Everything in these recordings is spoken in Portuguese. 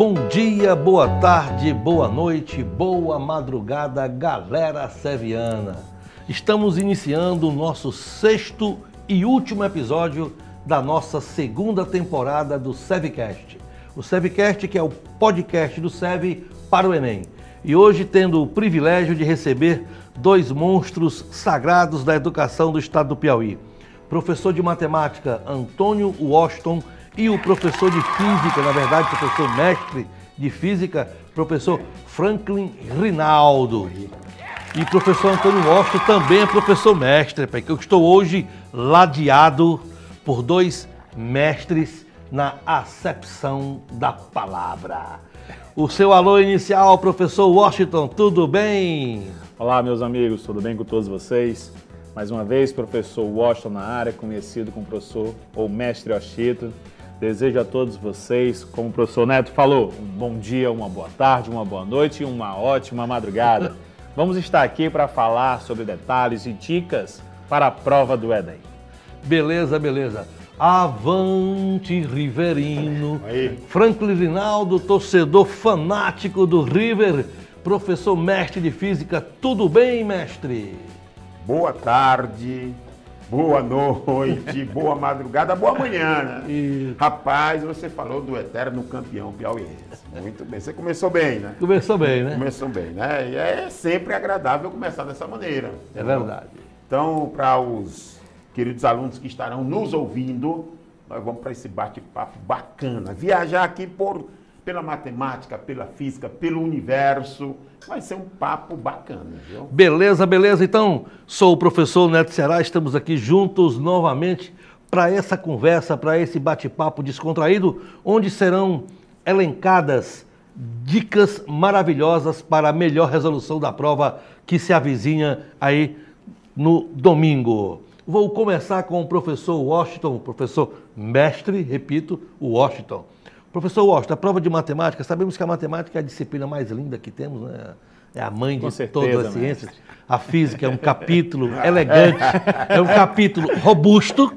Bom dia, boa tarde, boa noite, boa madrugada, galera seviana. Estamos iniciando o nosso sexto e último episódio da nossa segunda temporada do Sevcast. O Sevcast que é o podcast do Sev para o Enem. E hoje tendo o privilégio de receber dois monstros sagrados da educação do estado do Piauí. Professor de matemática Antônio Washington e o professor de física, na verdade, professor mestre de física, professor Franklin Rinaldo. E professor Antônio Washington também é professor mestre, porque eu estou hoje ladeado por dois mestres na acepção da palavra. O seu alô inicial, professor Washington, tudo bem? Olá, meus amigos, tudo bem com todos vocês? Mais uma vez, professor Washington na área, conhecido como professor ou mestre Washington. Desejo a todos vocês, como o professor Neto falou, um bom dia, uma boa tarde, uma boa noite e uma ótima madrugada. Vamos estar aqui para falar sobre detalhes e dicas para a prova do Enem. Beleza, beleza. Avante Riverino. Aí. Franklin Rinaldo, torcedor fanático do River, professor mestre de física. Tudo bem, mestre? Boa tarde, boa noite, boa madrugada, boa manhã, né? Rapaz, você falou do eterno campeão piauiense. Muito bem. Você começou bem, né? Começou bem, né? Começou bem, né? E é sempre agradável começar dessa maneira. É verdade. Então, para os queridos alunos que estarão nos ouvindo, nós vamos para esse bate-papo bacana. Viajar aqui por, pela matemática, pela física, pelo universo. Vai ser um papo bacana, viu? Beleza, beleza. Então, sou o professor Neto Ceará, estamos aqui juntos novamente para essa conversa, para esse bate-papo descontraído, onde serão elencadas dicas maravilhosas para a melhor resolução da prova que se avizinha aí no domingo. Vou começar com o professor Washington, professor mestre, repito, Washington. Professor Washington, a prova de matemática, sabemos que a matemática é a disciplina mais linda que temos, né? É a mãe de certeza, todas as ciências. Mestre. A física é um capítulo elegante, é um capítulo robusto,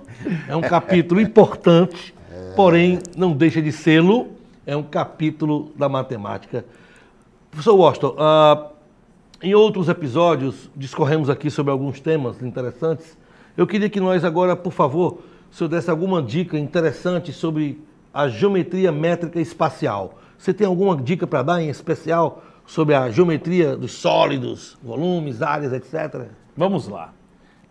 é um capítulo importante, porém não deixa de sê-lo, é um capítulo da matemática. Professor Washington, uh, em outros episódios discorremos aqui sobre alguns temas interessantes. Eu queria que nós agora, por favor, o senhor desse alguma dica interessante sobre a geometria métrica espacial. Você tem alguma dica para dar em especial sobre a geometria dos sólidos, volumes, áreas, etc? Vamos lá.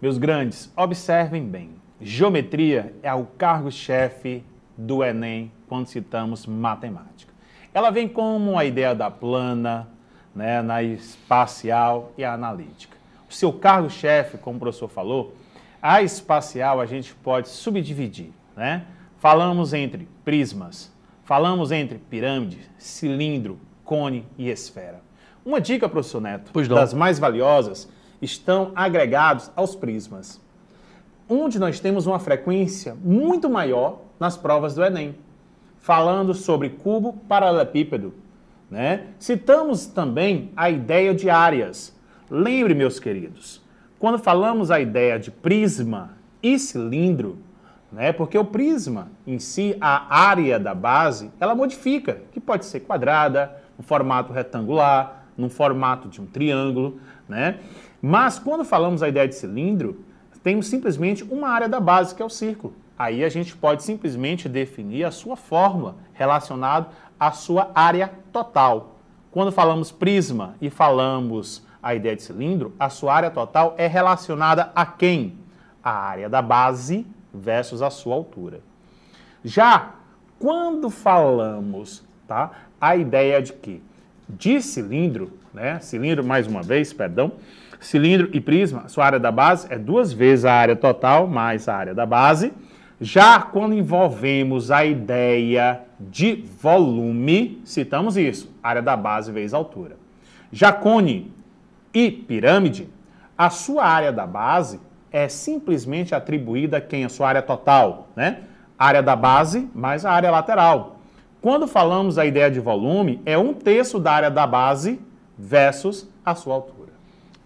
Meus grandes, observem bem. Geometria é o cargo-chefe do Enem quando citamos matemática. Ela vem como a ideia da plana, né, na espacial e a analítica. O seu cargo-chefe, como o professor falou, a espacial a gente pode subdividir, né? Falamos entre prismas, falamos entre pirâmide, cilindro, cone e esfera. Uma dica, professor Neto, das mais valiosas, estão agregados aos prismas, onde nós temos uma frequência muito maior nas provas do Enem, falando sobre cubo paralelepípedo. Né? Citamos também a ideia de áreas. Lembre, meus queridos, quando falamos a ideia de prisma e cilindro, né? Porque o prisma em si, a área da base, ela modifica, que pode ser quadrada, no formato retangular, no formato de um triângulo, né? Mas quando falamos a ideia de cilindro, temos simplesmente uma área da base, que é o círculo. Aí a gente pode simplesmente definir a sua fórmula relacionada à sua área total. Quando falamos prisma e falamos a ideia de cilindro, a sua área total é relacionada a quem? A área da base versus a sua altura. Já quando falamos, tá, a ideia de que de cilindro, né, cilindro mais uma vez, perdão, cilindro e prisma, sua área da base é duas vezes a área total mais a área da base. Já quando envolvemos a ideia de volume, citamos isso, área da base vezes altura. Já cone e pirâmide, a sua área da base é simplesmente atribuída a quem? A sua área total, né? Área da base mais a área lateral. Quando falamos a ideia de volume, é um terço da área da base versus a sua altura.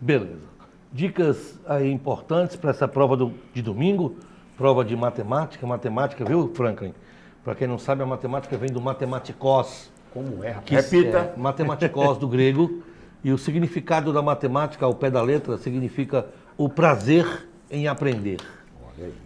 Beleza. Dicas aí importantes para essa prova do, de domingo, prova de matemática. Matemática, viu, Franklin? Para quem não sabe, a matemática vem do matematicos, Como é? que Repita. é matematikos do grego, e o significado da matemática ao pé da letra significa o prazer em aprender.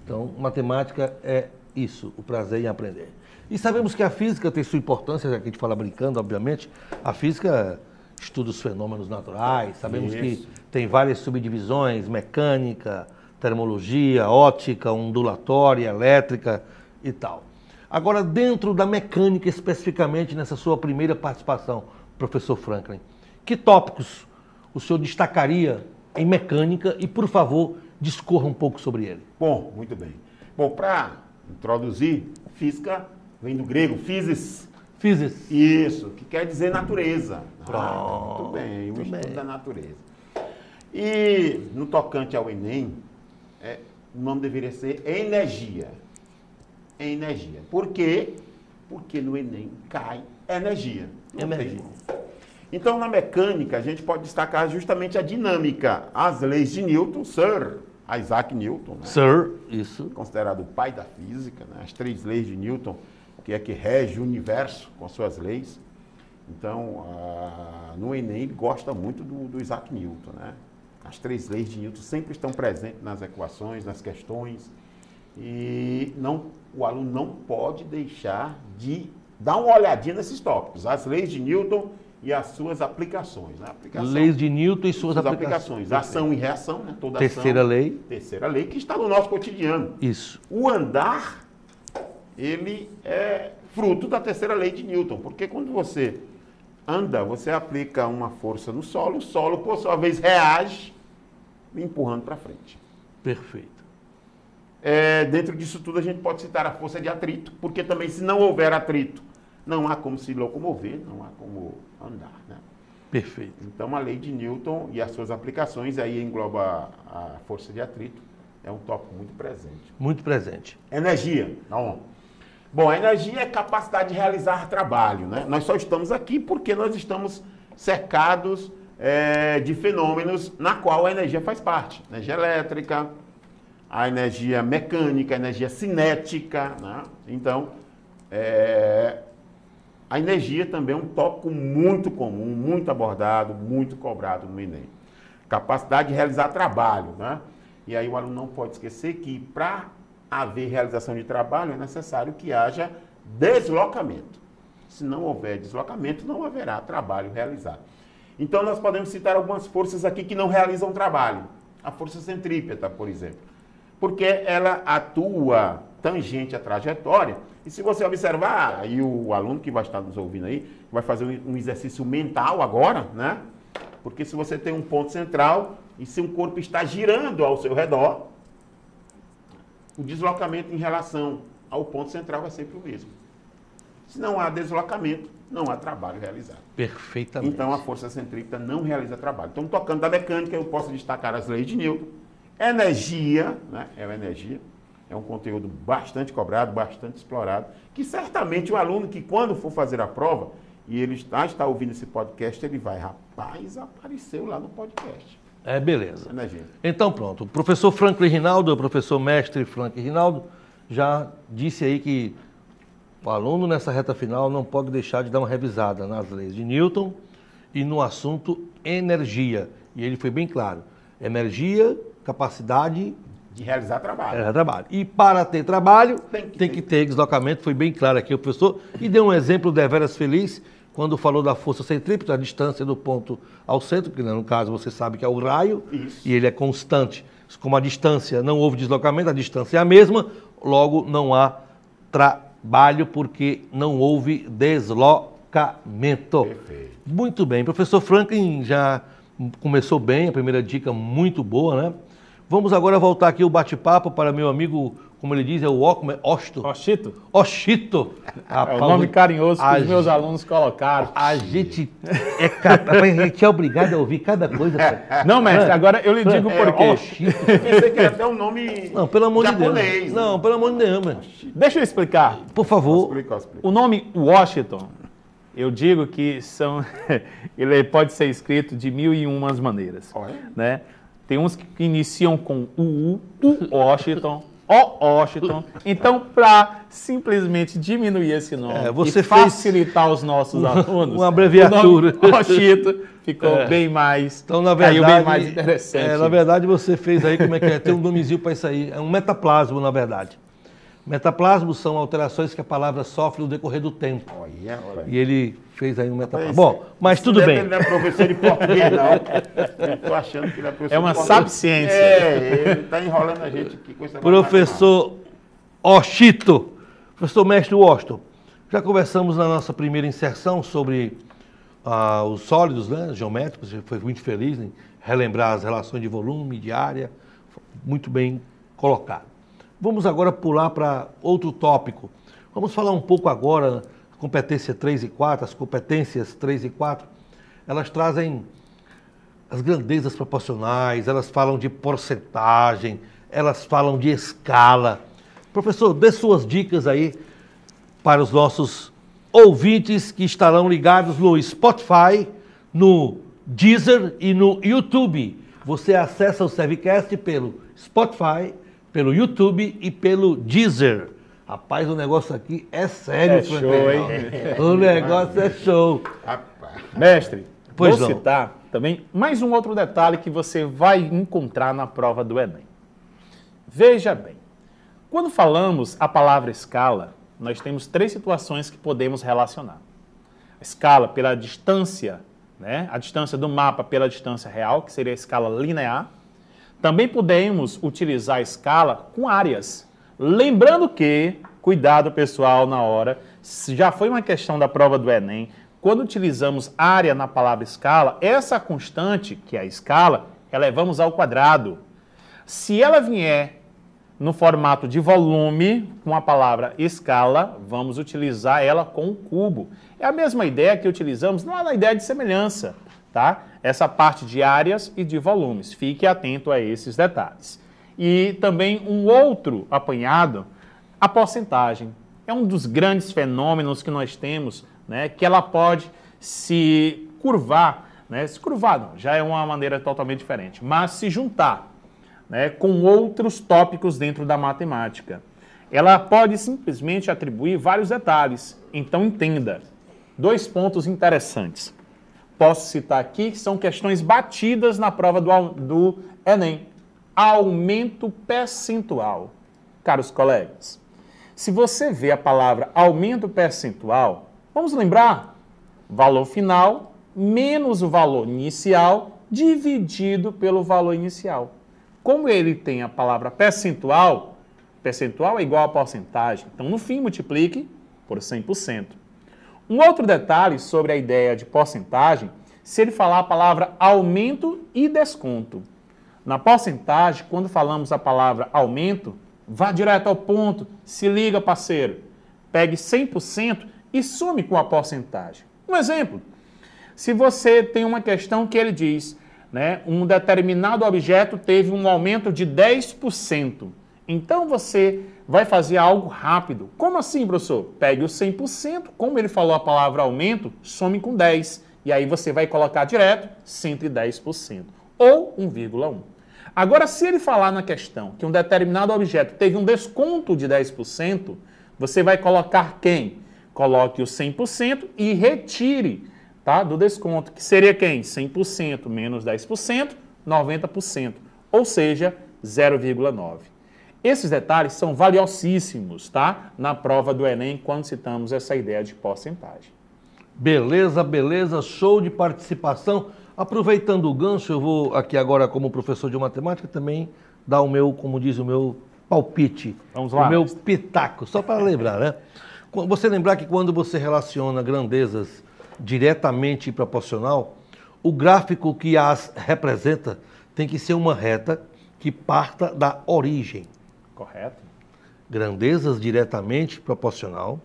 Então, matemática é isso, o prazer em aprender. E sabemos que a física tem sua importância, já que a gente fala brincando, obviamente. A física estuda os fenômenos naturais, sabemos que Isso. tem várias subdivisões, mecânica, termologia, ótica, ondulatória, elétrica e tal. Agora, dentro da mecânica, especificamente nessa sua primeira participação, professor Franklin, que tópicos o senhor destacaria em mecânica e, por favor, discorra um pouco sobre ele? Bom, muito bem. Bom, para introduzir, física vem do grego, physis. Physics. Isso, que quer dizer natureza. Ah, Pronto, muito bem, o estudo bem. da natureza. E no tocante ao Enem, é, o nome deveria ser energia. Energia. Por quê? Porque no Enem cai energia. Energia. Então, na mecânica, a gente pode destacar justamente a dinâmica, as leis de Newton, Sir Isaac Newton, né? Sir, isso. considerado o pai da física, né? as três leis de Newton, que é que rege o universo com suas leis. Então, ah, no Enem, ele gosta muito do, do Isaac Newton. Né? As três leis de Newton sempre estão presentes nas equações, nas questões, e não, o aluno não pode deixar de dar uma olhadinha nesses tópicos, as leis de Newton e as suas aplicações. Né? Aplicação, Leis de Newton e suas suas aplicações. aplicações. Ação e reação, né? toda Terceira ação. lei. Terceira lei que está no nosso cotidiano. Isso. O andar, ele é fruto da terceira lei de Newton, porque quando você anda, você aplica uma força no solo, o solo, por sua vez, reage, empurrando para frente. Perfeito. É, dentro disso tudo, a gente pode citar a força de atrito, porque também, se não houver atrito, não há como se locomover, não há como andar. Né? Perfeito. Então, a lei de Newton e as suas aplicações, aí engloba a força de atrito, é um tópico muito presente. Muito presente. Energia. Não. Bom, a energia é capacidade de realizar trabalho. Né? Nós só estamos aqui porque nós estamos cercados eh, de fenômenos na qual a energia faz parte. Energia elétrica, a energia mecânica, a energia cinética. Né? Então, eh, a energia também é um tópico muito comum, muito abordado, muito cobrado no Enem. Capacidade de realizar trabalho, né? E aí o aluno não pode esquecer que para haver realização de trabalho é necessário que haja deslocamento. Se não houver deslocamento, não haverá trabalho realizado. Então nós podemos citar algumas forças aqui que não realizam trabalho. A força centrípeta, por exemplo. Porque ela atua tangente à trajetória. E se você observar, aí o aluno que vai estar nos ouvindo aí, vai fazer um um exercício mental agora, né? Porque se você tem um ponto central e se um corpo está girando ao seu redor, o deslocamento em relação ao ponto central vai sempre o mesmo. Se não há deslocamento, não há trabalho realizado. Perfeitamente. Então a força centrípeta não realiza trabalho. Então, tocando da mecânica, eu posso destacar as leis de Newton. Energia, né? é a energia, é um conteúdo bastante cobrado, bastante explorado, que certamente o aluno que quando for fazer a prova, e ele está, está ouvindo esse podcast, ele vai, rapaz, apareceu lá no podcast. É, beleza. Energia. Então pronto, o professor Franklin Rinaldo, o professor mestre Franklin Rinaldo, já disse aí que o aluno nessa reta final não pode deixar de dar uma revisada nas leis de Newton e no assunto energia. E ele foi bem claro. Energia, capacidade, De realizar trabalho. é trabalho. E para ter trabalho, Tem tem que que, ter. ter deslocamento. Foi bem claro aqui o professor. E deu um exemplo deveras feliz quando falou da força centrípeta, a distância do ponto ao centro, que no caso você sabe que é o raio, Isso. e ele é constante. Como a distância não houve deslocamento, a distância é a mesma, logo não há trabalho porque não houve deslocamento. Perfeito. Muito bem, professor Franklin já começou bem, a primeira dica muito boa, né? Vamos agora voltar aqui o bate-papo para meu amigo, como ele diz, é o Ocmer, Osto. Oxito? Oxito. É Rapaz, o nome carinhoso que a os meus gente- alunos colocaram. A gente é capaz, a gente é obrigado a ouvir cada coisa. cara. Não, mestre, agora eu lhe digo É, por quê. Oxito. Pensei que era até um nome Não, pelo amor de japonês. Deus. né? Não, pelo amor de Deus, mano. Deixa eu explicar. Por favor. Explica, explica. O nome Washington, eu digo que são, ele pode ser escrito de mil e umas maneiras. Olha. Né? Tem uns que iniciam com UU, U Washington, O. Washington. Então, para simplesmente diminuir esse nome É, você e facilitar os nossos alunos, uma abreviatura. o Washington ficou É. bem mais, Então, na caiu verdade, bem mais interessante. é, na verdade, você fez aí, como é que é? Tem um nomezinho para isso aí. É um metaplasmo, na verdade. Metaplasmos são alterações que a palavra sofre no decorrer do tempo. Olha, olha. E ele fez aí um. Mas, Bom, mas isso tudo deve- bem. Ele não é professor de português, não. Eu tô achando que ele é professor É uma sabe-ciência. É, ele tá enrolando a gente aqui com essa Professor Oshito, professor mestre Washington, já conversamos na nossa primeira inserção sobre ah, os sólidos né, geométricos, você foi muito feliz em relembrar as relações de volume, de área, muito bem colocado. Vamos agora pular para outro tópico. Vamos falar um pouco agora, competência 3 e 4, as competências 3 e 4, elas trazem as grandezas proporcionais, elas falam de porcentagem, elas falam de escala. Professor, dê suas dicas aí para os nossos ouvintes que estarão ligados no Spotify, no Deezer e no YouTube. Você acessa o Servicast pelo Spotify, pelo YouTube e pelo Deezer. Rapaz, o negócio aqui é sério, É show, hein? O negócio é show. Mestre, Pois vou não. citar também mais um outro detalhe que você vai encontrar na prova do Enem. Veja bem, quando falamos a palavra escala, nós temos três situações que podemos relacionar. A escala pela distância, né? a distância do mapa pela distância real, que seria a escala linear. Também podemos utilizar a escala com áreas. Lembrando que, cuidado pessoal na hora, já foi uma questão da prova do Enem, quando utilizamos área na palavra escala, essa constante, que é a escala, elevamos ao quadrado. Se ela vier no formato de volume, com a palavra escala, vamos utilizar ela com o cubo. É a mesma ideia que utilizamos lá na ideia de semelhança, tá? Essa parte de áreas e de volumes. Fique atento a esses detalhes. E também um outro apanhado, a porcentagem. É um dos grandes fenômenos que nós temos, né? Que ela pode se curvar, né? Se curvar não, já é uma maneira totalmente diferente, mas se juntar né, com outros tópicos dentro da matemática. Ela pode simplesmente atribuir vários detalhes. Então, entenda. Dois pontos interessantes. Posso citar aqui que são questões batidas na prova do, do Enem. Aumento percentual. Caros colegas, se você vê a palavra aumento percentual, vamos lembrar? Valor final menos o valor inicial dividido pelo valor inicial. Como ele tem a palavra percentual, percentual é igual a porcentagem. Então, no fim, multiplique por 100%. Um outro detalhe sobre a ideia de porcentagem, se ele falar a palavra aumento e desconto. Na porcentagem, quando falamos a palavra aumento, vá direto ao ponto, se liga, parceiro. Pegue 100% e some com a porcentagem. Um exemplo, se você tem uma questão que ele diz, né, um determinado objeto teve um aumento de 10%. Então você vai fazer algo rápido. Como assim, professor? Pegue o 100%, como ele falou a palavra aumento, some com 10. E aí você vai colocar direto 110%. Ou 1,1. Agora, se ele falar na questão que um determinado objeto teve um desconto de 10%, você vai colocar quem? Coloque o 100% e retire tá, do desconto, que seria quem? 100% menos 10%, 90%, ou seja, 0,9%. Esses detalhes são valiosíssimos tá, na prova do Enem quando citamos essa ideia de porcentagem. Beleza, beleza, show de participação. Aproveitando o gancho, eu vou aqui agora, como professor de matemática, também dar o meu, como diz o meu palpite. Vamos lá, O meu pitaco, só para lembrar, né? Você lembrar que quando você relaciona grandezas diretamente proporcional, o gráfico que as representa tem que ser uma reta que parta da origem Correto? grandezas diretamente proporcional,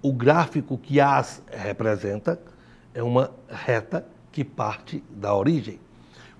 o gráfico que as representa é uma reta que parte da origem.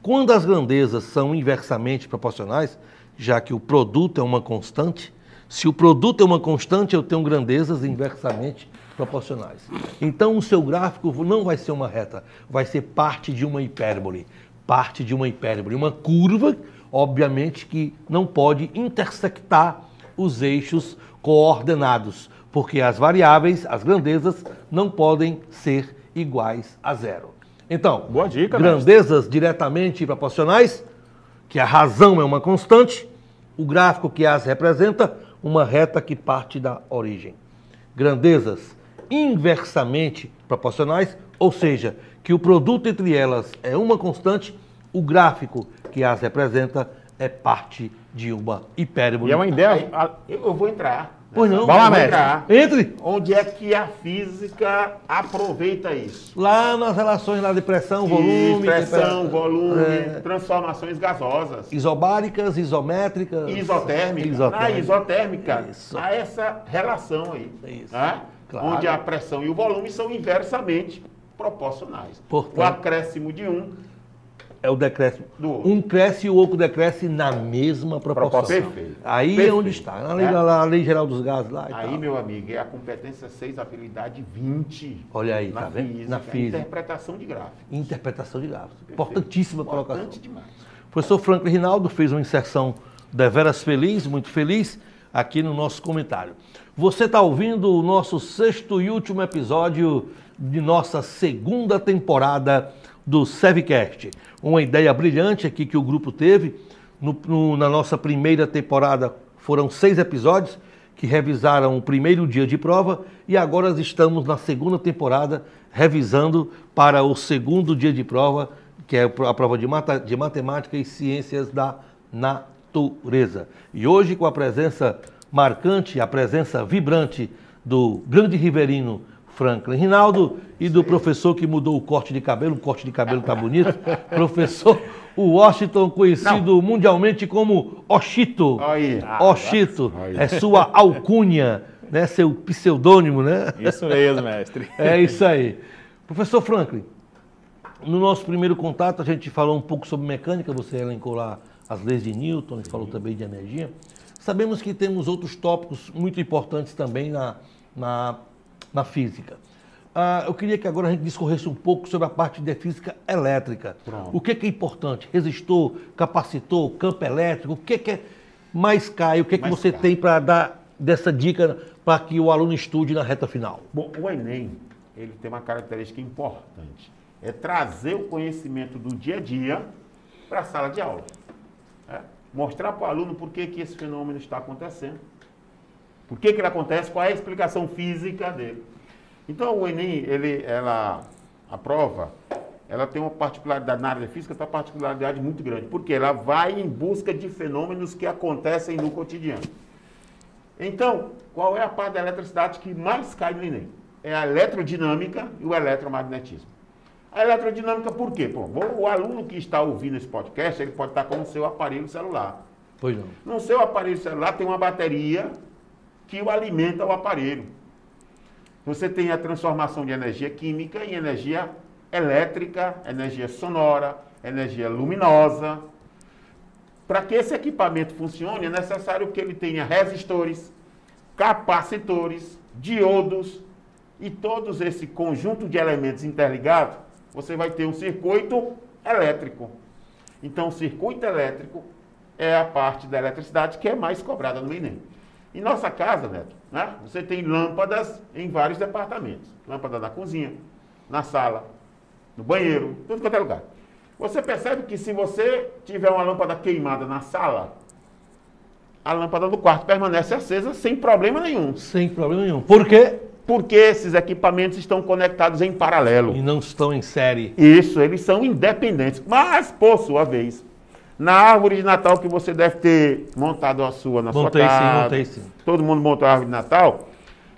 Quando as grandezas são inversamente proporcionais, já que o produto é uma constante, se o produto é uma constante, eu tenho grandezas inversamente proporcionais. Então o seu gráfico não vai ser uma reta, vai ser parte de uma hipérbole, parte de uma hipérbole, uma curva, obviamente que não pode intersectar os eixos coordenados, porque as variáveis, as grandezas, não podem ser iguais a zero. Então, Boa dica, grandezas diretamente proporcionais, que a razão é uma constante, o gráfico que as representa, uma reta que parte da origem. Grandezas inversamente proporcionais, ou seja, que o produto entre elas é uma constante, o gráfico que as representa é parte de uma hipérbole. E é uma ideia. Eu vou entrar. Pois não. Vai lá, mestre. Entre Onde é que a física aproveita isso? lá nas relações lá de pressão, volume, pressão, volume, É. transformações gasosas, isobáricas, isométricas, isotérmica. isotérmica. Na isotérmica, Isso. há essa relação aí. Isso. né? Claro. Onde a pressão e o volume são inversamente proporcionais. Portanto- o acréscimo de um É o decréscimo. Um cresce e o outro decresce na mesma proporção. Perfeito. Aí é Perfeito. onde está. Na lei, É. lei geral dos gases lá e Aí, tal. meu amigo, é a competência 6, habilidade 20. Olha aí, na tá vendo? física, Na física. interpretação de gráficos. Interpretação de gráficos. Importantíssima colocação. Importante demais. O professor Franklin Rinaldo fez uma inserção deveras feliz, muito feliz, aqui no nosso comentário. Você está ouvindo o nosso sexto e último episódio de nossa segunda temporada do Sevcast. Uma ideia brilhante aqui que o grupo teve. No- no- na nossa primeira temporada foram seis episódios que revisaram o primeiro dia de prova e agora estamos na segunda temporada revisando para o segundo dia de prova, que é a prova de, mata- de matemática e ciências da natureza. E hoje com a presença marcante, a presença vibrante do grande riverino Franklin Rinaldo e do professor que mudou o corte de cabelo, o corte de cabelo tá bonito, professor Washington, conhecido mundialmente como Oshito. Aí. Oshito, Aí. é sua alcunha, né, seu pseudônimo, né? Isso mesmo, mestre. É isso aí. Professor Franklin, no nosso primeiro contato a gente falou um pouco sobre mecânica, você elencou lá as leis de Newton, e falou também de energia. Sabemos que temos outros tópicos muito importantes também na, na, na física. Ah, eu queria que agora a gente discorresse um pouco sobre a parte de física elétrica. Pronto. O que, que é importante? Resistor, capacitor, campo elétrico, o que, que é mais cai? O que, que Mais você cai. tem para dar dessa dica para que o aluno estude na reta final? Bom, o Enem, ele tem uma característica importante. É trazer o conhecimento do dia a dia para a sala de aula. É, Mostrar para o aluno por que, que esse fenômeno está acontecendo. Por que, que ele acontece, qual é a explicação física dele. Então, o Enem, ele, ela, a prova, ela tem uma particularidade, na área da física, tem uma particularidade muito grande. Porque ela vai em busca de fenômenos que acontecem no cotidiano. Então, qual é a parte da eletricidade que mais cai no Enem? É a eletrodinâmica e o eletromagnetismo. A eletrodinâmica por quê? Bom, o aluno que está ouvindo esse podcast, ele pode estar com o seu aparelho celular. Pois não. No seu aparelho celular tem uma bateria que o alimenta o aparelho. Você tem a transformação de energia química em energia elétrica, energia sonora, energia luminosa. Para que esse equipamento funcione, é necessário que ele tenha resistores, capacitores, diodos e todos esse conjunto de elementos interligados, você vai ter um circuito elétrico. Então, o circuito elétrico é a parte da eletricidade que é mais cobrada no Enem. Em nossa casa, Neto, né, você tem lâmpadas em vários departamentos. Lâmpada na cozinha, na sala, no banheiro, tudo quanto é lugar. Você percebe que se você tiver uma lâmpada queimada na sala, a lâmpada do quarto permanece acesa sem problema nenhum. Sem problema nenhum. Por quê? Porque esses equipamentos estão conectados em paralelo. E não estão em série. Isso, eles são independentes. Mas, por sua vez, na árvore de Natal que você deve ter montado a sua na Montei sua sim, casa. montei sim. Todo mundo montou a árvore de Natal.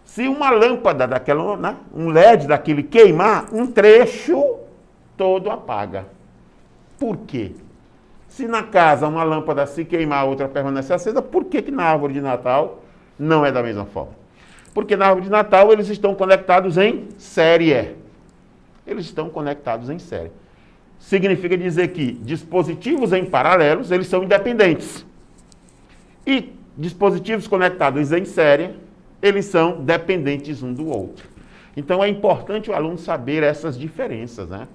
Se uma lâmpada daquela, né, um LED daquele queimar, um trecho todo apaga. Por quê? Se na casa uma lâmpada se queimar, a outra permanece acesa, por que, que na árvore de Natal não é da mesma forma? Porque na árvore de Natal eles estão conectados em série. Eles estão conectados em série. Significa dizer que dispositivos em paralelos, eles são independentes. E dispositivos conectados em série, eles são dependentes um do outro. Então é importante o aluno saber essas diferenças, né?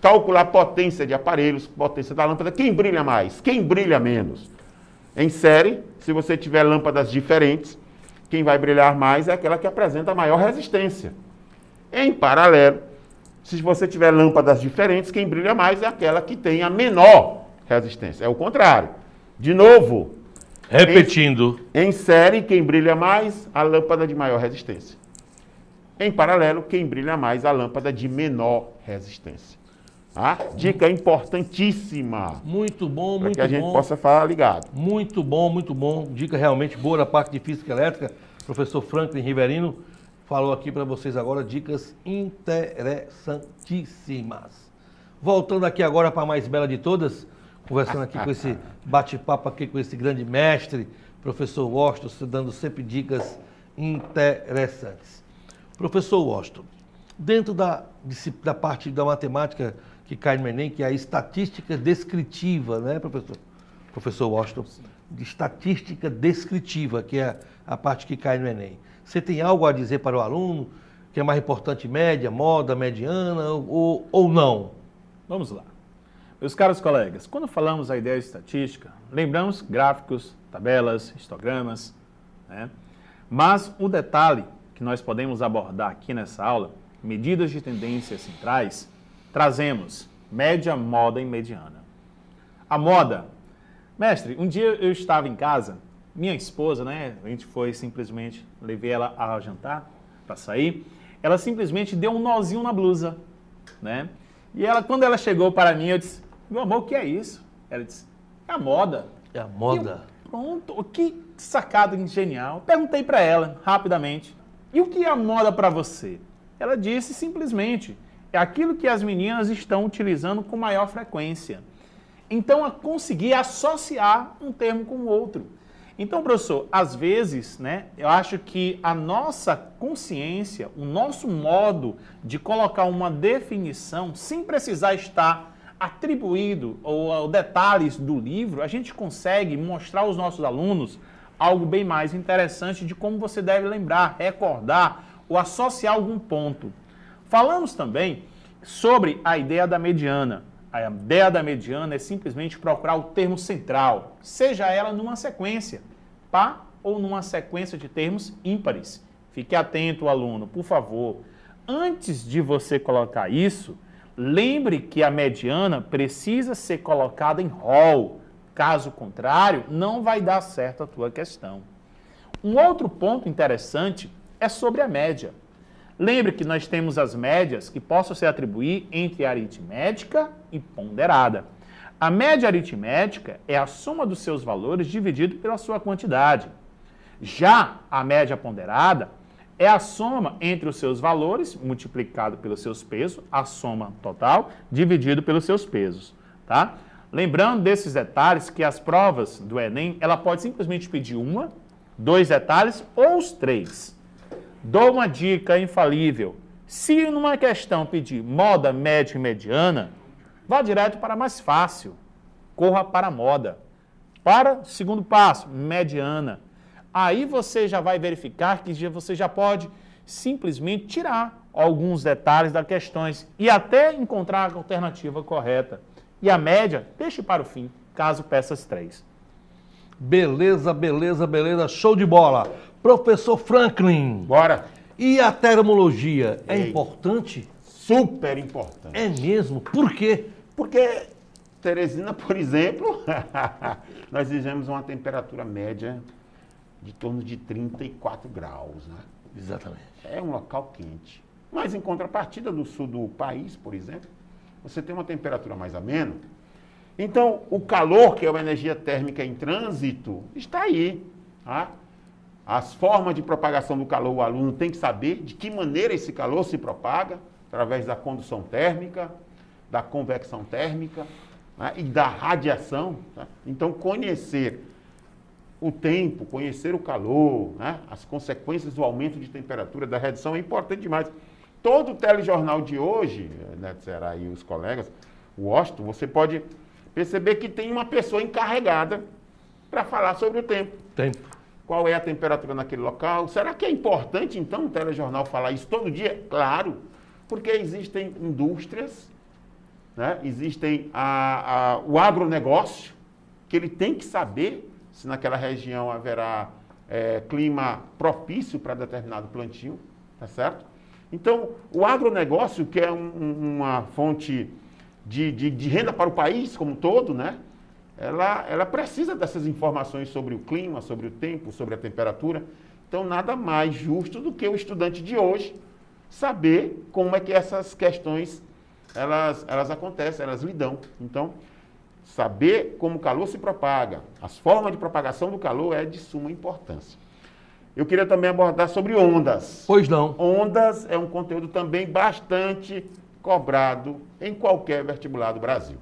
Calcular potência de aparelhos, potência da lâmpada, quem brilha mais, quem brilha menos. Em série, se você tiver lâmpadas diferentes, quem vai brilhar mais é aquela que apresenta maior resistência. Em paralelo, se você tiver lâmpadas diferentes, quem brilha mais é aquela que tem a menor resistência. É o contrário. De novo. Repetindo. Em, em série, quem brilha mais, a lâmpada de maior resistência. Em paralelo, quem brilha mais, a lâmpada de menor resistência. Tá? Dica importantíssima. Muito bom, muito bom. Para que a gente bom. possa falar ligado. Muito bom, muito bom. Dica realmente boa da parte de física elétrica. Professor Franklin Riverino falou aqui para vocês agora dicas interessantíssimas. Voltando aqui agora para a mais bela de todas, conversando aqui com esse bate-papo aqui com esse grande mestre, professor Washington, dando sempre dicas interessantes. Professor Washington, dentro da, da parte da matemática que cai no Enem, que é a estatística descritiva, né, professor? Professor Washington, de estatística descritiva, que é a parte que cai no Enem. Você tem algo a dizer para o aluno que é mais importante média, moda, mediana ou, ou não? Vamos lá. Meus caros colegas, quando falamos a ideia de estatística, lembramos gráficos, tabelas, histogramas, né? mas o detalhe que nós podemos abordar aqui nessa aula, medidas de tendências centrais, trazemos média, moda e mediana. A moda. Mestre, um dia eu estava em casa, minha esposa, né? A gente foi simplesmente, levei ela a jantar para sair. Ela simplesmente deu um nozinho na blusa, né? E ela, quando ela chegou para mim, eu disse: Meu amor, o que é isso? Ela disse: É a moda. É a moda. Eu, pronto, que sacada genial. Perguntei para ela rapidamente: E o que é a moda para você? Ela disse simplesmente: é aquilo que as meninas estão utilizando com maior frequência. Então, a conseguir associar um termo com o outro. Então, professor, às vezes, né, eu acho que a nossa consciência, o nosso modo de colocar uma definição, sem precisar estar atribuído ou, ou detalhes do livro, a gente consegue mostrar aos nossos alunos algo bem mais interessante de como você deve lembrar, recordar ou associar algum ponto. Falamos também sobre a ideia da mediana. A ideia da mediana é simplesmente procurar o termo central, seja ela numa sequência, pá ou numa sequência de termos ímpares. Fique atento, aluno, por favor. Antes de você colocar isso, lembre que a mediana precisa ser colocada em rol. Caso contrário, não vai dar certo a tua questão. Um outro ponto interessante é sobre a média. Lembre que nós temos as médias que possam se atribuir entre aritmética e ponderada. A média aritmética é a soma dos seus valores dividido pela sua quantidade. Já a média ponderada é a soma entre os seus valores multiplicado pelos seus pesos, a soma total dividido pelos seus pesos, tá? Lembrando desses detalhes que as provas do Enem, ela pode simplesmente pedir uma, dois detalhes ou os três. Dou uma dica infalível. Se numa questão pedir moda, média e mediana, vá direto para mais fácil. Corra para a moda. Para segundo passo, mediana. Aí você já vai verificar que você já pode simplesmente tirar alguns detalhes das questões e até encontrar a alternativa correta. E a média, deixe para o fim, caso peça as três. Beleza, beleza, beleza, show de bola. Professor Franklin. Bora. E a termologia é Ei. importante? Super importante. É mesmo? Por quê? Porque Teresina, por exemplo, nós vivemos uma temperatura média de torno de 34 graus, né? Exatamente. É um local quente. Mas em contrapartida do sul do país, por exemplo, você tem uma temperatura mais amena. Então, o calor, que é uma energia térmica em trânsito, está aí. Tá? As formas de propagação do calor, o aluno tem que saber de que maneira esse calor se propaga, através da condução térmica, da convecção térmica né, e da radiação. Tá? Então, conhecer o tempo, conhecer o calor, né, as consequências do aumento de temperatura, da redução, é importante demais. Todo o telejornal de hoje, né, será aí os colegas, o Washington, você pode perceber que tem uma pessoa encarregada para falar sobre o tempo. Tempo qual é a temperatura naquele local. Será que é importante, então, o telejornal falar isso todo dia? Claro, porque existem indústrias, né? existem a, a, o agronegócio, que ele tem que saber se naquela região haverá é, clima propício para determinado plantio, tá certo? Então, o agronegócio, que é um, uma fonte de, de, de, renda para o país como um todo, né? Ela, ela precisa dessas informações sobre o clima, sobre o tempo, sobre a temperatura. Então, nada mais justo do que o estudante de hoje saber como é que essas questões elas, elas acontecem, elas lidam. Então, saber como o calor se propaga, as formas de propagação do calor é de suma importância. Eu queria também abordar sobre ondas. Pois não. Ondas é um conteúdo também bastante cobrado em qualquer vestibular do Brasil.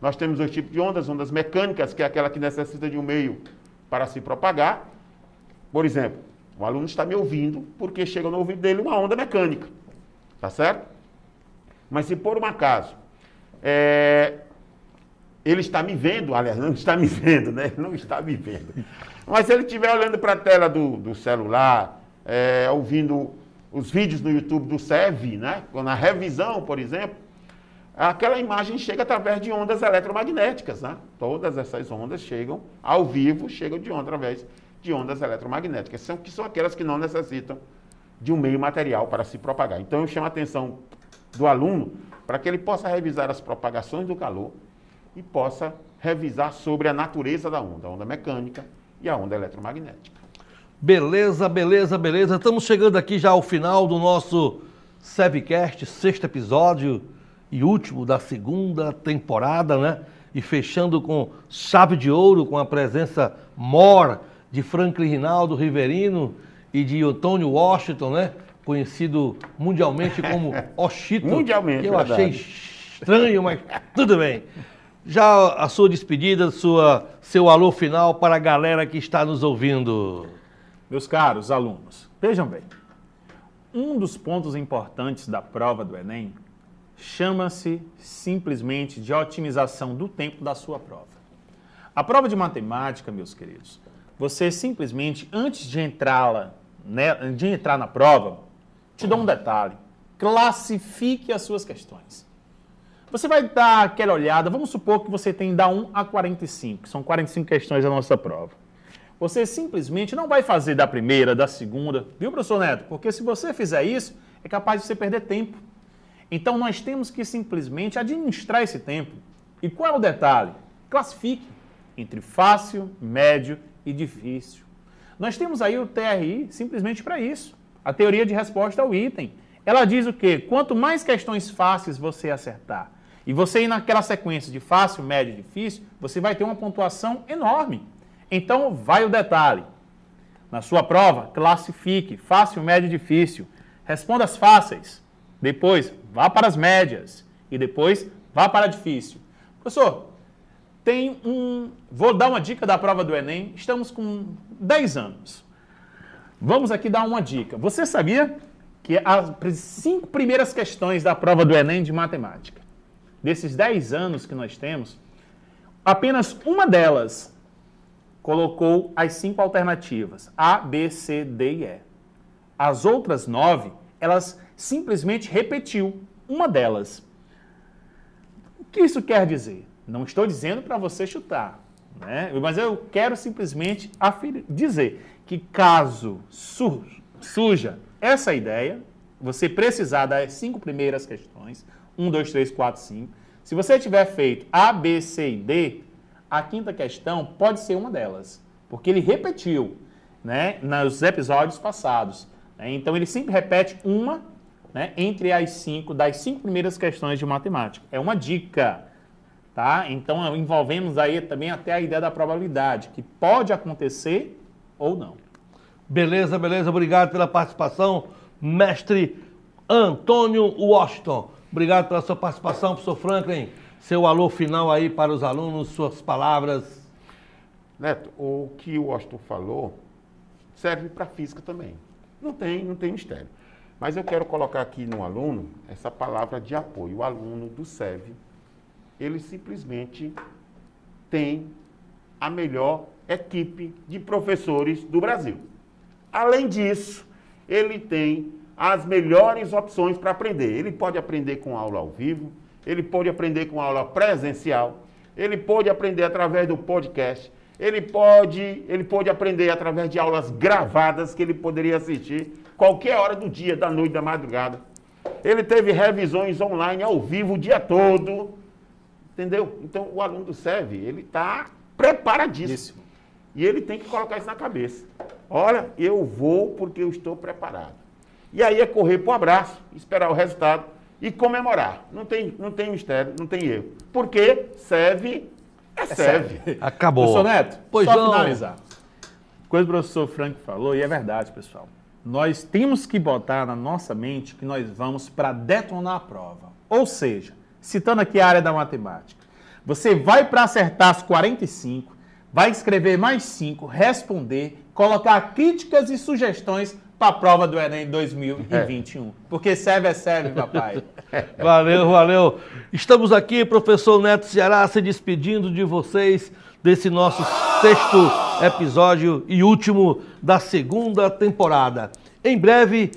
Nós temos dois tipos de ondas, ondas mecânicas, que é aquela que necessita de um meio para se propagar. Por exemplo, o aluno está me ouvindo porque chega no ouvido dele uma onda mecânica. Tá certo? Mas se por um acaso é, ele está me vendo, aliás, não está me vendo, né? Ele não está me vendo. Mas se ele estiver olhando para a tela do, do celular, é, ouvindo os vídeos no YouTube do SEV, né? Na revisão, por exemplo, aquela imagem chega através de ondas eletromagnéticas, né? Todas essas ondas chegam ao vivo, chegam de onda através de ondas eletromagnéticas, são, que são aquelas que não necessitam de um meio material para se propagar. Então eu chamo a atenção do aluno para que ele possa revisar as propagações do calor e possa revisar sobre a natureza da onda, a onda mecânica e a onda eletromagnética. Beleza, beleza, beleza. Estamos chegando aqui já ao final do nosso Sevcast, sexto episódio e último da segunda temporada, né? E fechando com chave de ouro, com a presença mor de Franklin Rinaldo Riverino e de Antônio Washington, né? Conhecido mundialmente como Oshito. mundialmente, que eu verdade. achei estranho, mas tudo bem. Já a sua despedida, sua, seu alô final para a galera que está nos ouvindo. Meus caros alunos, vejam bem. Um dos pontos importantes da prova do Enem chama-se simplesmente de otimização do tempo da sua prova. A prova de matemática, meus queridos, você simplesmente, antes de entrá-la, né, de entrar na prova, te dou um detalhe. Classifique as suas questões. Você vai dar aquela olhada, vamos supor que você tem da 1 a 45, que são 45 questões da nossa prova. Você simplesmente não vai fazer da primeira, da segunda, viu, professor Neto? Porque se você fizer isso, é capaz de você perder tempo. Então nós temos que simplesmente administrar esse tempo. E qual é o detalhe? Classifique entre fácil, médio e difícil. Nós temos aí o TRI simplesmente para isso. A teoria de resposta ao item. Ela diz o quê? Quanto mais questões fáceis você acertar, e você ir naquela sequência de fácil, médio e difícil, você vai ter uma pontuação enorme. Então, vai o detalhe. Na sua prova, classifique fácil, médio e difícil. Responda as fáceis. Depois, vá para as médias. E depois, vá para a difícil. Professor, tem um. Vou dar uma dica da prova do Enem. Estamos com 10 anos. Vamos aqui dar uma dica. Você sabia que as cinco primeiras questões da prova do Enem de matemática desses 10 anos que nós temos, apenas uma delas colocou as cinco alternativas, A, B, C, D e E. As outras nove, elas simplesmente repetiu uma delas. O que isso quer dizer? Não estou dizendo para você chutar, né? mas eu quero simplesmente dizer que caso surja essa ideia, você precisar das cinco primeiras questões, 1, 2, 3, 4, 5. Se você tiver feito A, B, C e D, a quinta questão pode ser uma delas, porque ele repetiu né, nos episódios passados. Né? Então, ele sempre repete uma né, entre as cinco, das cinco primeiras questões de matemática. É uma dica. Tá? Então, envolvemos aí também até a ideia da probabilidade, que pode acontecer ou não. Beleza, beleza. Obrigado pela participação, mestre Antônio Washington. Obrigado pela sua participação, professor Franklin. Seu alô final aí para os alunos, suas palavras. Neto, o que o Washington falou serve para física também. Não tem, não tem mistério. Mas eu quero colocar aqui no aluno essa palavra de apoio. O aluno do SEV, ele simplesmente tem a melhor equipe de professores do Brasil. Além disso, ele tem as melhores opções para aprender. Ele pode aprender com aula ao vivo, ele pode aprender com aula presencial, ele pode aprender através do podcast, ele pode, ele pode aprender através de aulas gravadas que ele poderia assistir qualquer hora do dia, da noite, da madrugada. Ele teve revisões online ao vivo o dia todo. Entendeu? Então o aluno do SEV, ele está preparadíssimo. E ele tem que colocar isso na cabeça. Olha, eu vou porque eu estou preparado. E aí é correr para o abraço, esperar o resultado e comemorar. Não tem, não tem mistério, não tem erro. Porque serve é, é serve. Acabou. Professor Neto, pois só não. finalizar. Coisa que o professor Frank falou, e é verdade, pessoal. Nós temos que botar na nossa mente que nós vamos para detonar a prova. Ou seja, citando aqui a área da matemática, você vai para acertar as 45, vai escrever mais 5, responder, colocar críticas e sugestões para a prova do Enem 2021. É. Porque serve é serve, papai. valeu, valeu. Estamos aqui, professor Neto Ceará, se despedindo de vocês desse nosso sexto episódio e último da segunda temporada. Em breve,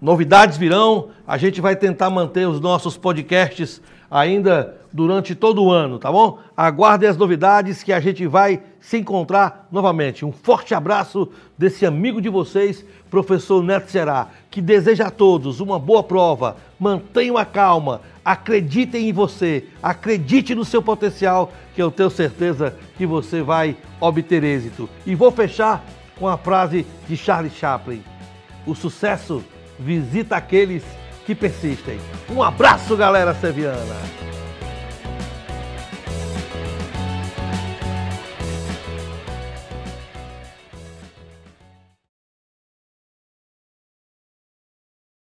novidades virão. A gente vai tentar manter os nossos podcasts ainda durante todo o ano, tá bom? Aguardem as novidades que a gente vai se encontrar novamente. Um forte abraço desse amigo de vocês, professor Neto Será, que deseja a todos uma boa prova. Mantenham a calma, acreditem em você, acredite no seu potencial, que eu tenho certeza que você vai obter êxito. E vou fechar com a frase de Charlie Chaplin: O sucesso visita aqueles que persistem. Um abraço, galera seviana!